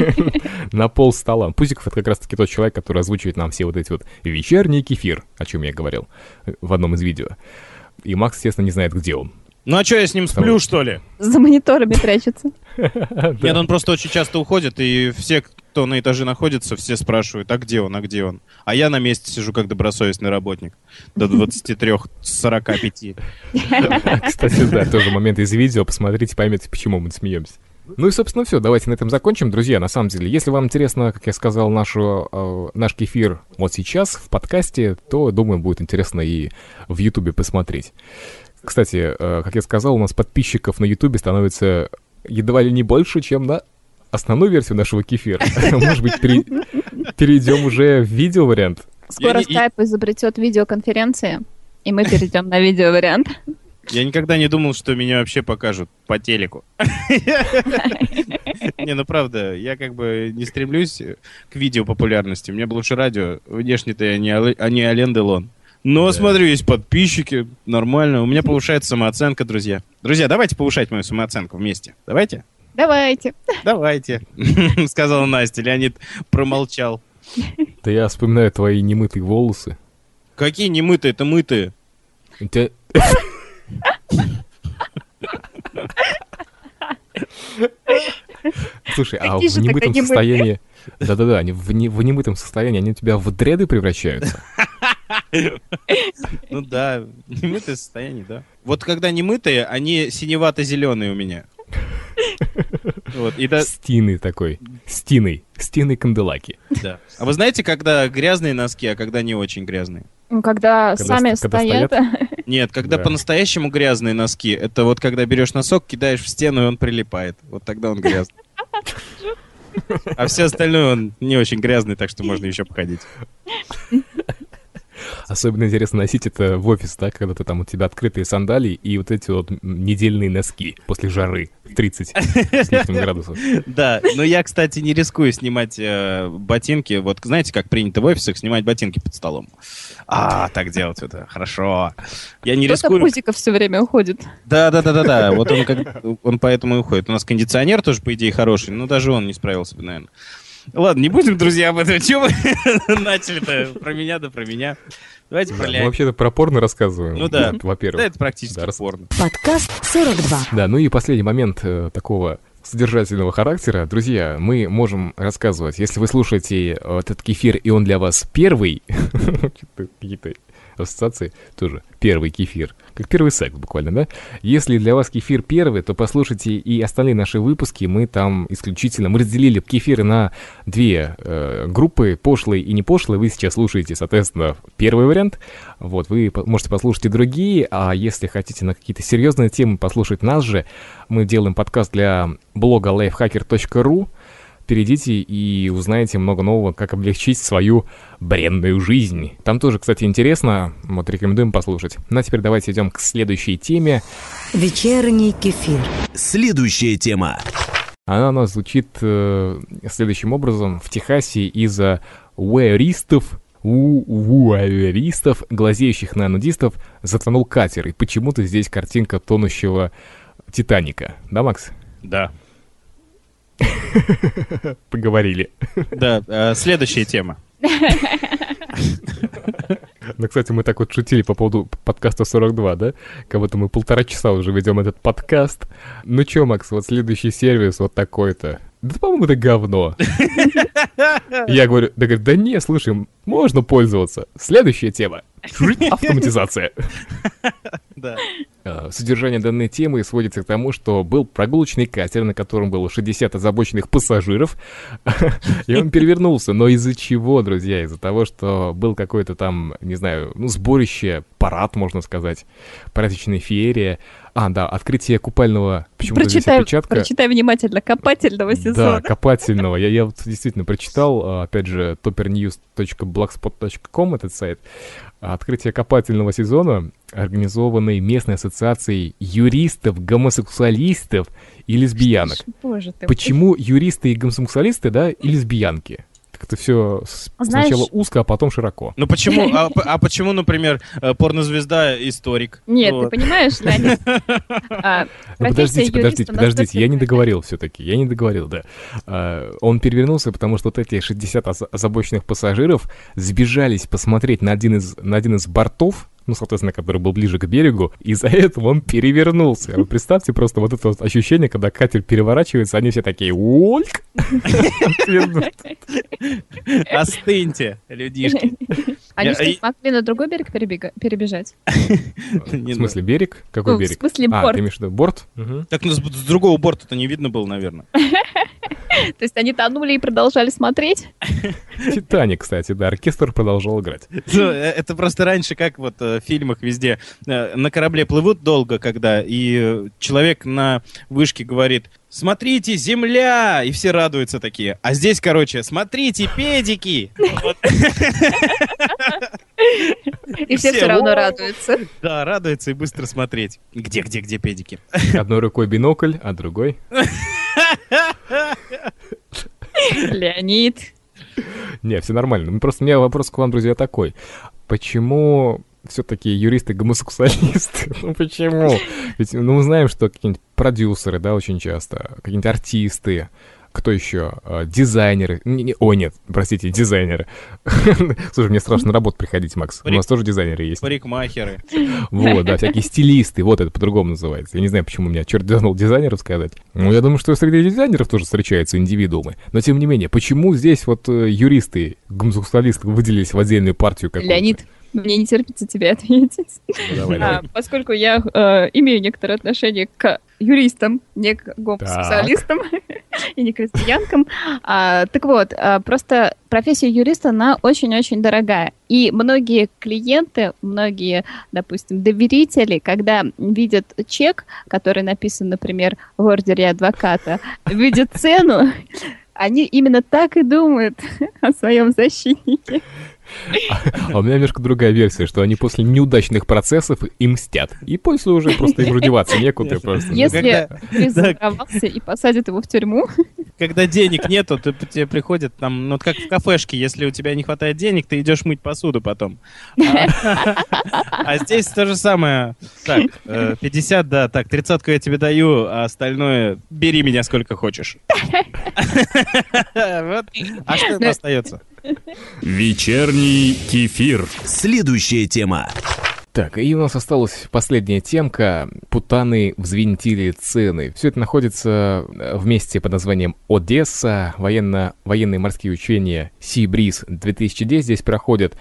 на пол стола. Пузиков — это как раз-таки тот человек, который озвучивает нам все вот эти вот вечерний кефир, о чем я говорил в одном из видео. И Макс, естественно, не знает, где он. Ну а что, я с ним сплю, что ли? За мониторами прячется. Нет, он просто очень часто уходит, и все, кто на этаже находится, все спрашивают, а где он, а где он? А я на месте сижу как добросовестный работник. До 23-45. Кстати, да, тоже момент из видео. Посмотрите, поймете, почему мы смеемся. Ну и, собственно, все. Давайте на этом закончим. Друзья, на самом деле, если вам интересно, как я сказал, нашу, э, наш кефир вот сейчас в подкасте, то, думаю, будет интересно и в Ютубе посмотреть. Кстати, э, как я сказал, у нас подписчиков на Ютубе становится едва ли не больше, чем на основную версию нашего кефира. Может быть, пере- перейдем уже в видео-вариант? Скоро Skype изобретет видеоконференции, и мы перейдем на видеовариант. Я никогда не думал, что меня вообще покажут по телеку. Не, ну правда, я как бы не стремлюсь к видео популярности. Мне бы лучше радио. Внешне-то я не, а не Ален Делон. Но, смотрю, есть подписчики, нормально. У меня повышается самооценка, друзья. Друзья, давайте повышать мою самооценку вместе. Давайте? Давайте. Давайте, сказала Настя. Леонид промолчал. Да я вспоминаю твои немытые волосы. Какие немытые, это мытые. У тебя- Слушай, а в немытом состоянии... Да-да-да, они в, не- в немытом состоянии, они у тебя в дреды превращаются. Ну да, немытое состояние, да. Вот когда немытые, они синевато-зеленые у меня. Вот, и да, Стины такой. Стиной. Стиной канделаки. да. А вы знаете, когда грязные носки, а когда не очень грязные? Ну, Когда, Когда сами ст- когда стоят, Нет, когда Да. по-настоящему грязные носки, это вот когда берешь носок, кидаешь в стену, и он прилипает. Вот тогда он грязный. А все остальное он не очень грязный, так что можно еще походить. Особенно интересно носить это в офис, да, когда ты там у тебя открытые сандалии и вот эти вот недельные носки после жары в 30 с лишним градусов. Да, но я, кстати, не рискую снимать э, ботинки. Вот знаете, как принято в офисах снимать ботинки под столом? А, так делать это хорошо. Я не рискую. пузиков все время уходит. Да, да, да, да, да. Вот он, как, он поэтому и уходит. У нас кондиционер тоже, по идее, хороший, но даже он не справился бы, наверное. Ладно, не будем, друзья, об этом. Чего вы начали-то про меня да про меня? Давайте про Мы вообще-то про порно рассказываем. Ну да. Во-первых. Да, это практически порно. Подкаст 42. Да, ну и последний момент э, такого содержательного характера. Друзья, мы можем рассказывать, если вы слушаете э, этот кефир, и он для вас первый, какие-то ассоциации тоже, первый кефир, как первый секс буквально, да? Если для вас кефир первый, то послушайте и остальные наши выпуски, мы там исключительно, мы разделили кефиры на две э, группы, пошлые и не пошлые, вы сейчас слушаете, соответственно, первый вариант, вот, вы можете послушать и другие, а если хотите на какие-то серьезные темы послушать нас же, мы делаем подкаст для блога lifehacker.ru. Перейдите и узнаете много нового, как облегчить свою бренную жизнь. Там тоже, кстати, интересно, вот рекомендуем послушать. Ну а теперь давайте идем к следующей теме. Вечерний кефир. Следующая тема. Она у нас звучит э, следующим образом. В Техасе из-за уэристов, у уэристов, глазеющих на нудистов, затонул катер. И почему-то здесь картинка тонущего Титаника. Да, Макс? Да. Поговорили. Да, э, следующая тема. Ну, кстати, мы так вот шутили по поводу подкаста 42, да? Как будто мы полтора часа уже ведем этот подкаст. Ну чё, Макс, вот следующий сервис вот такой-то. Да, по-моему, это говно. Я говорю, да, говорит, да не, слушай, можно пользоваться. Следующая тема. Автоматизация. Да. Э, Содержание данной темы сводится к тому, что был прогулочный катер, на котором было 60 озабоченных пассажиров, и он перевернулся. Но из-за чего, друзья? Из-за того, что был какой-то там, не знаю, ну, сборище, парад, можно сказать, праздничная феерия. А, да, открытие купального, здесь Прочитай, опечатка. прочитай внимательно копательного Да, сезона. копательного. Я, я вот действительно прочитал, а, опять же, toppernews.blogspot.com этот сайт. Открытие копательного сезона, организованной местной ассоциацией юристов, гомосексуалистов и лесбиянок. Боже ты. Почему юристы и гомосексуалисты, да, и лесбиянки? Как-то все Знаешь- сначала узко, а потом широко. Ну почему, а, а почему, например, э, порнозвезда историк? Нет, Вот. ты понимаешь, Леонид? А, Ну, подождите, подождите, подождите, я не договорил все-таки, я не договорил, да. А, он перевернулся, потому что вот эти 60 оз- озабоченных пассажиров сбежались посмотреть на один из, на один из бортов, ну, соответственно, который был ближе к берегу, и из-за этого он перевернулся. Вы представьте просто вот это вот ощущение, когда катер переворачивается, они все такие «Ольк!» Остыньте, людишки. Они Я- что, и- смогли на другой берег перебежать? В смысле, берег? Какой Ну, в берег? смысле, А, борт. ты имеешь в виду борт? Так ну, с другого борта-то не видно было, наверное. То есть они тонули и продолжали смотреть? Титаник, кстати, да, оркестр продолжал играть. Ну, э, Это просто раньше, как вот э, в фильмах везде, э, на корабле плывут долго, когда, и человек на вышке говорит, смотрите, земля! И все радуются такие. А здесь, короче, смотрите, педики! И все Все, равно радуются. Да, радуются и быстро смотреть. Где, где, где педики? Одной рукой бинокль, а другой... Леонид. Не, все нормально. Ну, Просто у меня вопрос к вам, друзья, такой. Почему все-таки юристы-гомосексуалисты? Ну почему? Ведь ну, мы знаем, что какие-нибудь продюсеры, да, очень часто, какие-нибудь артисты, кто еще? Э, Дизайнеры. Не- не- Ой, нет, простите, дизайнеры. Слушай, мне страшно на работу приходить, Макс. У Парик- нас тоже дизайнеры есть. Парикмахеры. Вот, да, всякие стилисты, вот это по-другому называется. Я не знаю, почему меня черт дернул дизайнеров сказать. Ну, я думаю, что среди дизайнеров тоже встречаются индивидуумы. Но, тем не менее, почему здесь вот э, юристы, гомосексуалисты выделились в отдельную партию какую-то? Леонид, мне не терпится тебе ответить. Ну, давай, А, давай. поскольку я э, имею некоторое отношение к юристам, не к гомосексуалистам и не к крестьянкам. А, так вот, а, просто профессия юриста, она очень-очень дорогая. И многие клиенты, многие, допустим, доверители, когда видят чек, который написан, например, в ордере адвоката, видят цену, они именно так и думают о своем защитнике. А у меня немножко другая версия, что они после неудачных процессов и мстят. И после уже просто им деваться некуда просто. Если когда- юрист заворовался и посадят его в тюрьму, Когда денег нету, то тебе приходят там, ну вот как в кафешке, если у тебя не хватает денег, ты идешь мыть посуду потом. А а здесь то же самое. Так, э, 50, да, так, тридцатку я тебе даю, а остальное бери меня сколько хочешь. Вот. А что им остается? Вечерний кефир. Следующая тема. Так, и у нас осталась последняя темка. Путаны взвинтили цены. Все это находится э, в месте под названием Одесса. Военно, военные морские учения Sea Breeze 2010 здесь проходят.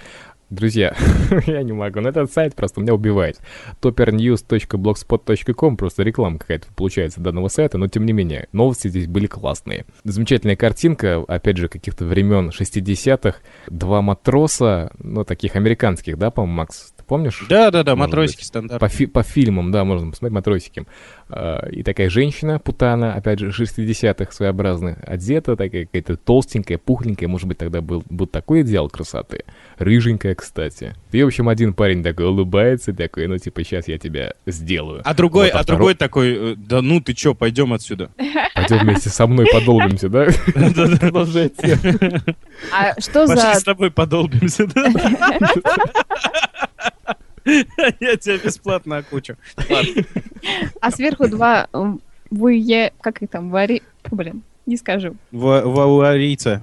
Друзья, я не могу, но этот сайт просто меня убивает. toppernews.blogspot.com Просто реклама какая-то получается данного сайта, но тем не менее, новости здесь были классные. Замечательная картинка, опять же, каких-то времен 60-х. Два матроса, ну, таких американских, да, по-моему, Макс? Ты помнишь? Да-да-да, матросики быть. стандарт. По, фи- по фильмам, да, можно посмотреть, матросики. А, И такая женщина, путана, опять же, 60-х своеобразно одета, такая какая-то толстенькая, пухленькая, может быть, тогда был, был такой идеал красоты. Рыженькая, кстати. И, в общем, один парень такой улыбается, такой, ну, типа, сейчас я тебя сделаю. А другой, Вот, а а другой такой, э, да ну ты чё, пойдем отсюда. Пойдем вместе со мной подолбимся, да? Продолжайте. а что Пошли за с тобой подолбимся, да? Я тебя бесплатно окучу. А сверху два м, вуе... Как их там? Вари... Блин, не скажу. Вуарийца.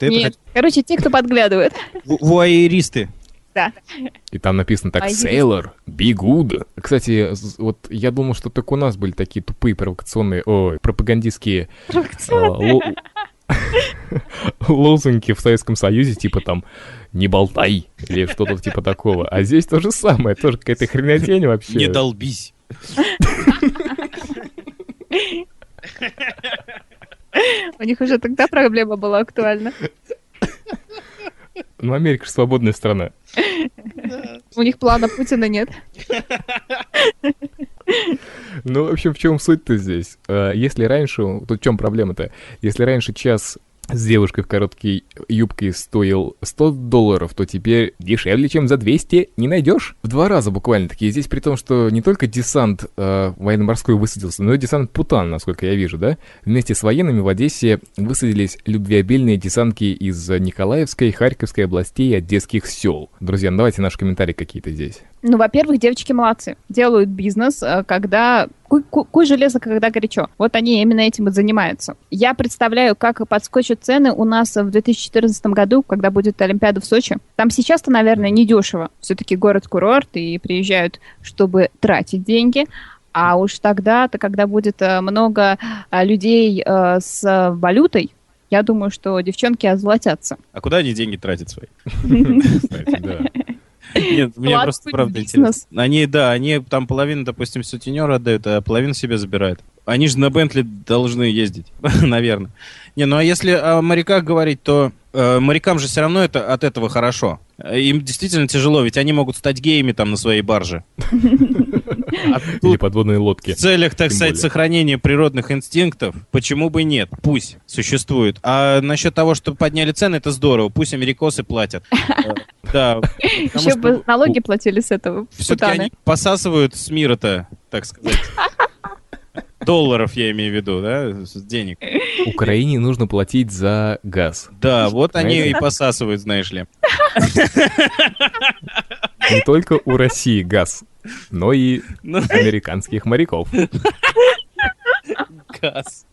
Нет. Короче, те, кто подглядывает. Ву- Вуайеристы. Да. И там написано так А «Sailor, be good». Кстати, вот я думал, что только у нас были такие тупые провокационные, ой, пропагандистские ло- лозунги в Советском Союзе, типа там «не болтай» или что-то типа такого. А здесь то же самое, тоже какая-то хренотень вообще. Не долбись. У них уже тогда проблема была актуальна. Ну, Америка же свободная страна. У них плана Путина нет. Ну, в общем, в чем суть-то здесь? Э, Если раньше, тут в чем проблема-то? Если раньше час с девушкой в короткой юбке стоил 100 долларов, то теперь дешевле, чем за 200 не найдешь. В два раза буквально таки. И здесь при том, что не только десант э, военно-морской высадился, но и десант Путан, насколько я вижу, да? Вместе с военными в Одессе высадились любвеобильные десантки из Николаевской, Харьковской областей и одесских сел. Друзья, ну давайте наши комментарии какие-то здесь. Ну, во-первых, девочки молодцы. Делают бизнес, э, когда... Куй, ку- куй железо, когда горячо. Вот они именно этим и занимаются. Я представляю, как подскочат цены у нас в 2014 году, когда будет Олимпиада в Сочи. Там сейчас-то, наверное, недешево. Все-таки город-курорт, и приезжают, чтобы тратить деньги. А уж тогда-то, когда будет э, много э, людей с валютой, я думаю, что девчонки озолотятся. А куда они деньги тратят свои? Нет, мне просто правда интересно. Они, да, они там половину, допустим, сутенера отдают, а половину себе забирают. Они же на Бентли должны ездить, наверное. Не, ну а если о моряках говорить, то э, морякам же все равно это от этого хорошо. Э, Им действительно тяжело, ведь они могут стать геями там на своей барже. А Или подводные лодки. в целях, так Тем сказать, более. сохранения природных инстинктов, почему бы нет? Пусть существует. А насчет того, что подняли цены, это здорово. Пусть америкосы платят. Э, Да. Еще бы налоги платили с этого. Все-таки они посасывают с мира-то, так сказать. Долларов я имею в виду, да, денег. Украине нужно платить за газ. Да, вот они и посасывают, знаешь ли. Не только у России газ, но и Ну, американских моряков. газ.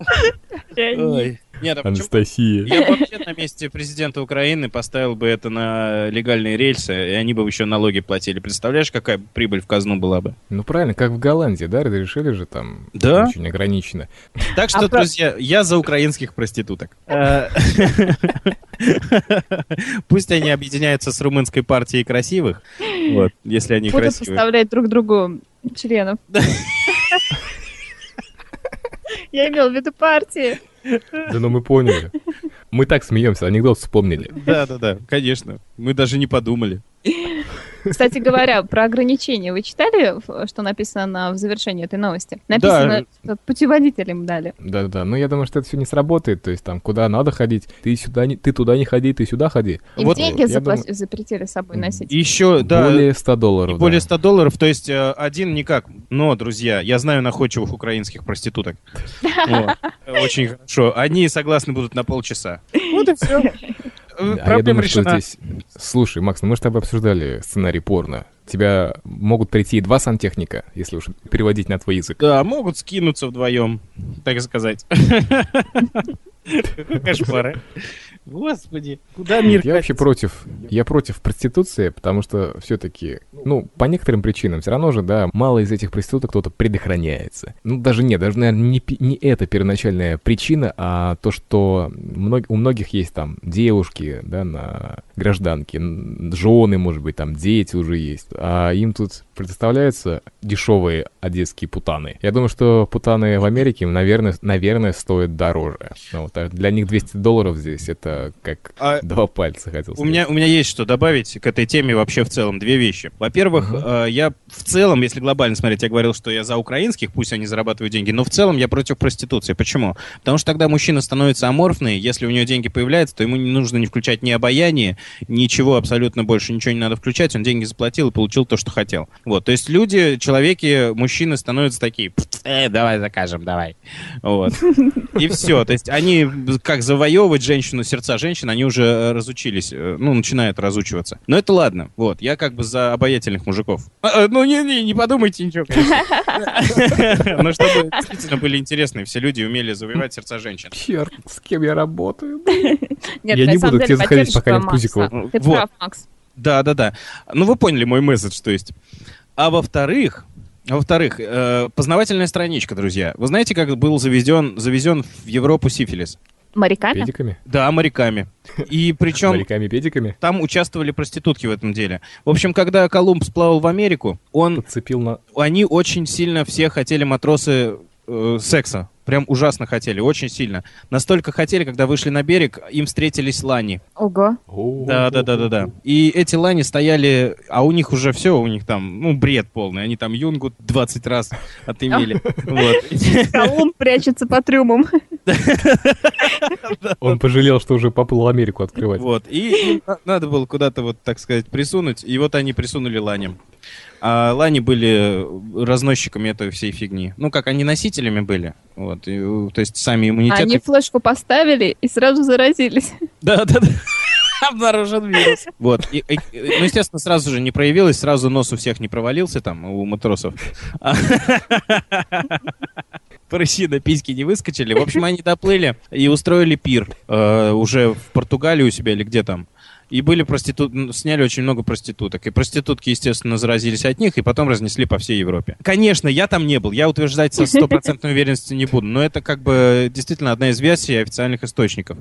Ой. Нет, а почему? Анастасия. Я бы вообще на месте президента Украины поставил бы это на легальные рельсы, и они бы еще налоги платили. Представляешь, какая прибыль в казну была бы? Ну правильно, как в Голландии, да, разрешили же там Да. очень ограниченно. Так что, А про- друзья, я за украинских проституток. Э, Пусть они объединяются с румынской партией красивых, вот, если они Будут красивые. поставлять друг другу членов. Я имел в виду партии. Да ну мы поняли. Мы так смеемся, анекдот вспомнили. Да, да, да, конечно. Мы даже не подумали. Кстати говоря, про ограничения. Вы читали, что написано на- в завершении этой новости? Написано, что путеводитель им дали. Да-да, но я думаю, что это все не сработает. То есть там, куда надо ходить, ты сюда не, ты туда не ходи, ты сюда ходи. Им Вот, деньги запла- думаю- запретили с собой носить. Еще, да, Более 100 долларов. и более да. 100 долларов, то есть э, один никак. Но, друзья, я знаю находчивых украинских проституток. Очень хорошо. Они согласны будут на полчаса. Вот и все. А я Проблема думаю, что решена. здесь... Слушай, Макс, ну мы с тобой обсуждали сценарий порно. Тебя могут прийти два сантехника, если уж переводить на твой язык. Да, могут скинуться вдвоем, так сказать. Кошмары. Господи, куда мир Я вообще против, я против проституции, потому что все-таки, ну, по некоторым причинам, все равно же, да, мало из этих проституток кто-то предохраняется. Ну, даже нет, даже, наверное, не, не это первоначальная причина, а то, что мног- у многих есть там девушки, да, на гражданке, жены, может быть, там дети уже есть, а им тут предоставляются дешевые одесские путаны. Я думаю, что путаны в Америке, наверное, наверное, стоят дороже. Ну, вот, а для них 200 долларов здесь это как А Два пальца хотел У сказать. меня, у меня есть что добавить к этой теме вообще в целом. Две вещи. Во-первых, Мгм. э, я в целом, если глобально смотреть, я говорил, что я за украинских, пусть они зарабатывают деньги, но в целом я против проституции. Почему? Потому что тогда мужчина становится аморфный, если у него деньги появляются, то ему не нужно не включать ни обаяние, ничего абсолютно больше, ничего не надо включать, он деньги заплатил и получил то, что хотел. Вот, то есть люди, человеки, мужчины становятся такие, э, давай закажем, давай. Вот. И все. То есть они, как завоевывать женщину, сердца женщин, они уже э, разучились, э, ну, начинают разучиваться. Но это ладно. Вот, я как бы за обаятельных мужиков. А, а, Ну, не, не, не подумайте ничего, конечно. Но чтобы действительно были интересные все люди и умели завоевать сердца женщин. Черт, с кем я работаю? Нет, Я не буду к тебе заходить, пока не Макса. Пузикова. Ты прав, Макс. Да, да, да. Ну, вы поняли мой месседж, то есть. А во-вторых, а во-вторых, э, познавательная страничка, друзья. Вы знаете, как был завезен, завезен в Европу сифилис? Моряками? Педиками? Да, моряками. И причем Моряками-педиками? там участвовали проститутки в этом деле. В общем, когда Колумб сплавал в Америку, он, Подцепил на... они очень сильно все хотели матросы э, секса. Прям ужасно хотели, очень сильно. Настолько хотели, когда вышли на берег, им встретились лани. Ого. Да, да, да, да, да. И эти лани стояли, а у них уже все, у них там, ну, бред полный. Они там юнгу 20 раз отымели. Колумб прячется по трюмам. Он пожалел, что уже поплыл Америку открывать. Вот. И надо было куда-то, вот, так сказать, присунуть. И вот они присунули ланям. А лани были разносчиками этой всей фигни. Ну, как они носителями были. Вот. И, э, то есть сами иммунитеты... Они флешку поставили и сразу заразились. Да, да, да. Обнаружен вирус. Вот. И, и, ну, естественно, сразу же не проявилось, сразу нос у всех не провалился там, у матросов. А- Прыщи на письки не выскочили. В общем, они доплыли и устроили пир э, уже в Португалии у себя или где там. И были проститут... сняли очень много проституток. И проститутки, естественно, заразились от них, и потом разнесли по всей Европе. Конечно, я там не был. Я утверждать со стопроцентной уверенностью не буду. Но это как бы действительно одна из версий официальных источников.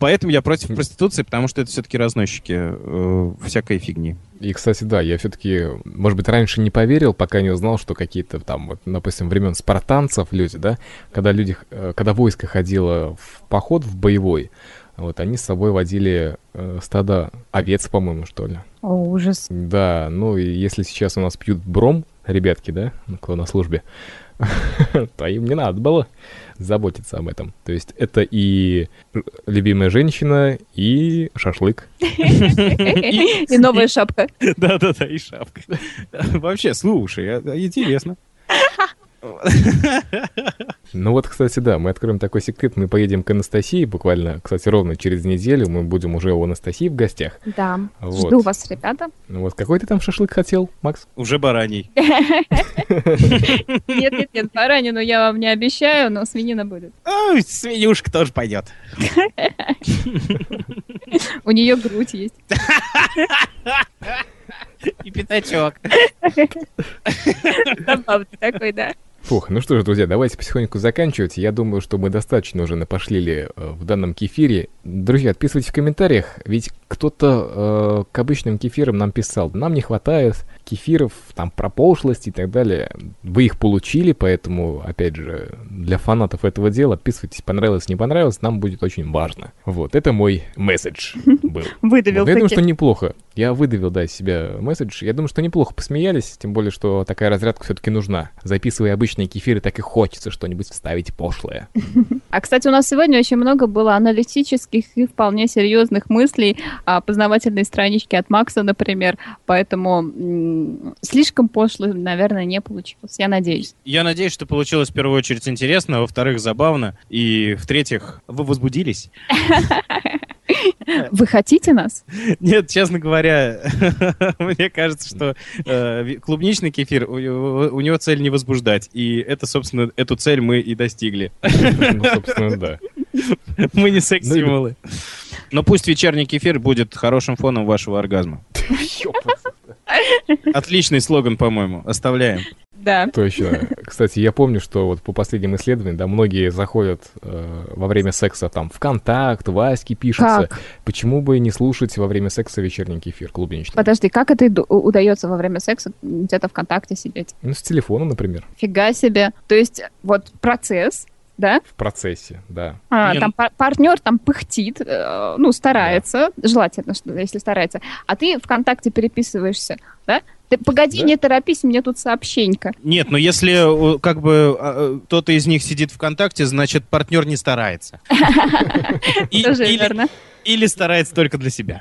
Поэтому я против проституции, потому что это все-таки разносчики э, всякой фигни. И, кстати, да, я все-таки, может быть, раньше не поверил, пока не узнал, что какие-то там, вот, допустим, времен спартанцев люди, да, когда люди, э, когда войско ходило в поход в боевой, вот, они с собой водили э, стадо овец, по-моему, что ли. О, ужас. Да, ну и если сейчас у нас пьют бром, ребятки, да, ну, кто на службе, то им не надо было заботиться об этом. То есть это и э, любимая женщина, и шашлык. И новая шапка. Да-да-да, и шапка. Вообще, слушай, а интересно. Ну вот, кстати, да, мы откроем такой секрет. Мы поедем к Анастасии буквально, кстати, ровно через неделю. Мы будем уже у Анастасии в гостях. Да. Вот. Жду вас, ребята. Ну вот, какой ты там шашлык хотел, Макс? Уже бараний. Нет, нет, нет, баранину я вам не обещаю, но свинина будет. Ой, свинюшка тоже пойдет. У нее грудь есть. И пятачок. Забавный такой, да. Фух, ну что ж, друзья, давайте потихоньку заканчивать. Я думаю, что мы достаточно уже напошлили э, в данном кефире. Друзья, отписывайтесь в комментариях, ведь кто-то э, к обычным кефирам нам писал, нам не хватает кефиров там про пошлость и так далее. Вы их получили, поэтому, опять же, для фанатов этого дела отписывайтесь, понравилось, не понравилось, нам будет очень важно. Вот, это мой месседж был. Выдавил Вот, я думаю, что неплохо. Я выдавил, да, из себя месседж. Я думаю, что неплохо посмеялись, тем более, что такая разрядка все-таки нужна. Записывая обычные кефиры, так и хочется что-нибудь вставить пошлое. А, кстати, у нас сегодня очень много было аналитических и вполне серьезных мыслей о познавательной страничке от Макса, например. Поэтому слишком пошло, наверное, не получилось. Я надеюсь. Я надеюсь, что получилось в первую очередь интересно, во-вторых, забавно, и в-третьих, вы возбудились. Вы хотите нас? Нет, честно говоря, мне кажется, что э, клубничный кефир, у, у- у него цель не возбуждать. И это, собственно, эту цель мы и достигли. Ну, собственно, да. Мы не секс-символы. Но пусть вечерний кефир будет хорошим фоном вашего оргазма. Отличный слоган, по-моему. Оставляем. Да. Точно. Кстати, я помню, что вот по последним исследованиям, да, многие заходят э, во время секса там в контакт, в Аське пишутся. Как? Почему бы не слушать во время секса вечерний кефир клубничный? Подожди, как это удается во время секса где-то ВКонтакте сидеть? Ну, с телефона, например, Фига себе. То есть вот процесс, да? в процессе, да. А, Не, там партнер там пыхтит, э, ну, старается, желательно, что, если старается, а ты ВКонтакте переписываешься, да? Ты, погоди, Да. не торопись, мне тут сообщенька. Нет, но если э, как бы а, э, кто-то из них сидит ВКонтакте, значит, партнер не старается. Тоже верно. Или старается только для себя.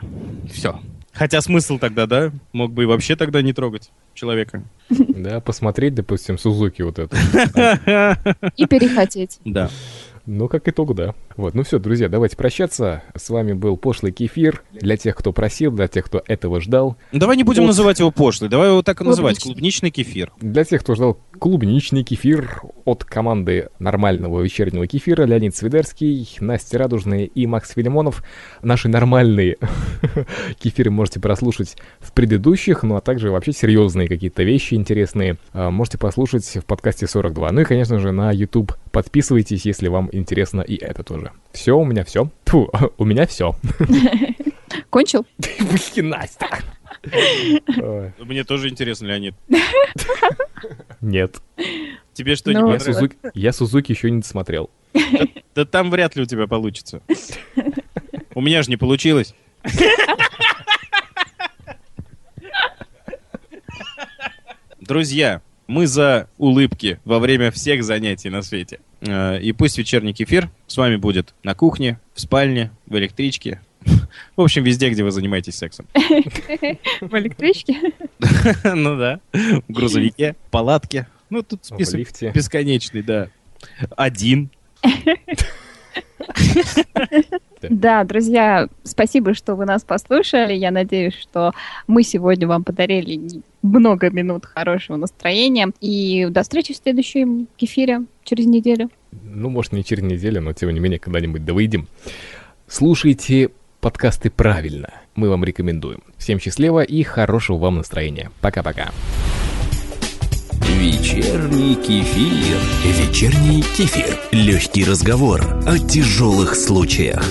Все. Хотя смысл тогда, да? Мог бы и вообще тогда не трогать человека. Да, посмотреть, допустим, Сузуки вот эту. И перехотеть. Да. Ну, как итог, да. Вот, ну все, друзья, давайте прощаться. С вами был Пошлый Кефир. Для тех, кто просил, для тех, кто этого ждал. Давай не будем Вот. называть его пошлый, давай его так и называть. Клубничный. Клубничный кефир. Для тех, кто ждал клубничный кефир от команды нормального вечернего кефира, Леонид Свидерский, Настя Радужная и Макс Филимонов. Наши нормальные кефиры можете прослушать в предыдущих, ну а также вообще серьезные какие-то вещи интересные а, можете послушать в подкасте 42. Ну и, конечно же, на YouTube подписывайтесь, если вам интересно и это тоже. Все, у меня все. Фу, у меня все. Кончил? Блин, Настя. Мне тоже интересно, Леонид. Нет. Тебе что, не Ну, понравилось? Сузуки, я Сузуки еще не досмотрел. Да там вряд ли у тебя получится. У меня же не получилось. Друзья, мы за улыбки во время всех занятий на свете. Э, И пусть вечерний кефир с вами будет на кухне, в спальне, в электричке. В общем, везде, где вы занимаетесь сексом. В электричке? Ну да. В грузовике, в палатке. Ну, тут В список бесконечный, да. Один. Да, друзья, спасибо, что вы нас послушали. Я надеюсь, что мы сегодня вам подарили много минут хорошего настроения. И до встречи в следующем кефире через неделю. Ну, может, не через неделю, но тем не менее, когда-нибудь да выйдем. Слушайте подкасты правильно. Мы вам рекомендуем. Всем счастливо и хорошего вам настроения. Пока-пока. Вечерний кефир. Вечерний кефир. Легкий разговор о тяжелых случаях.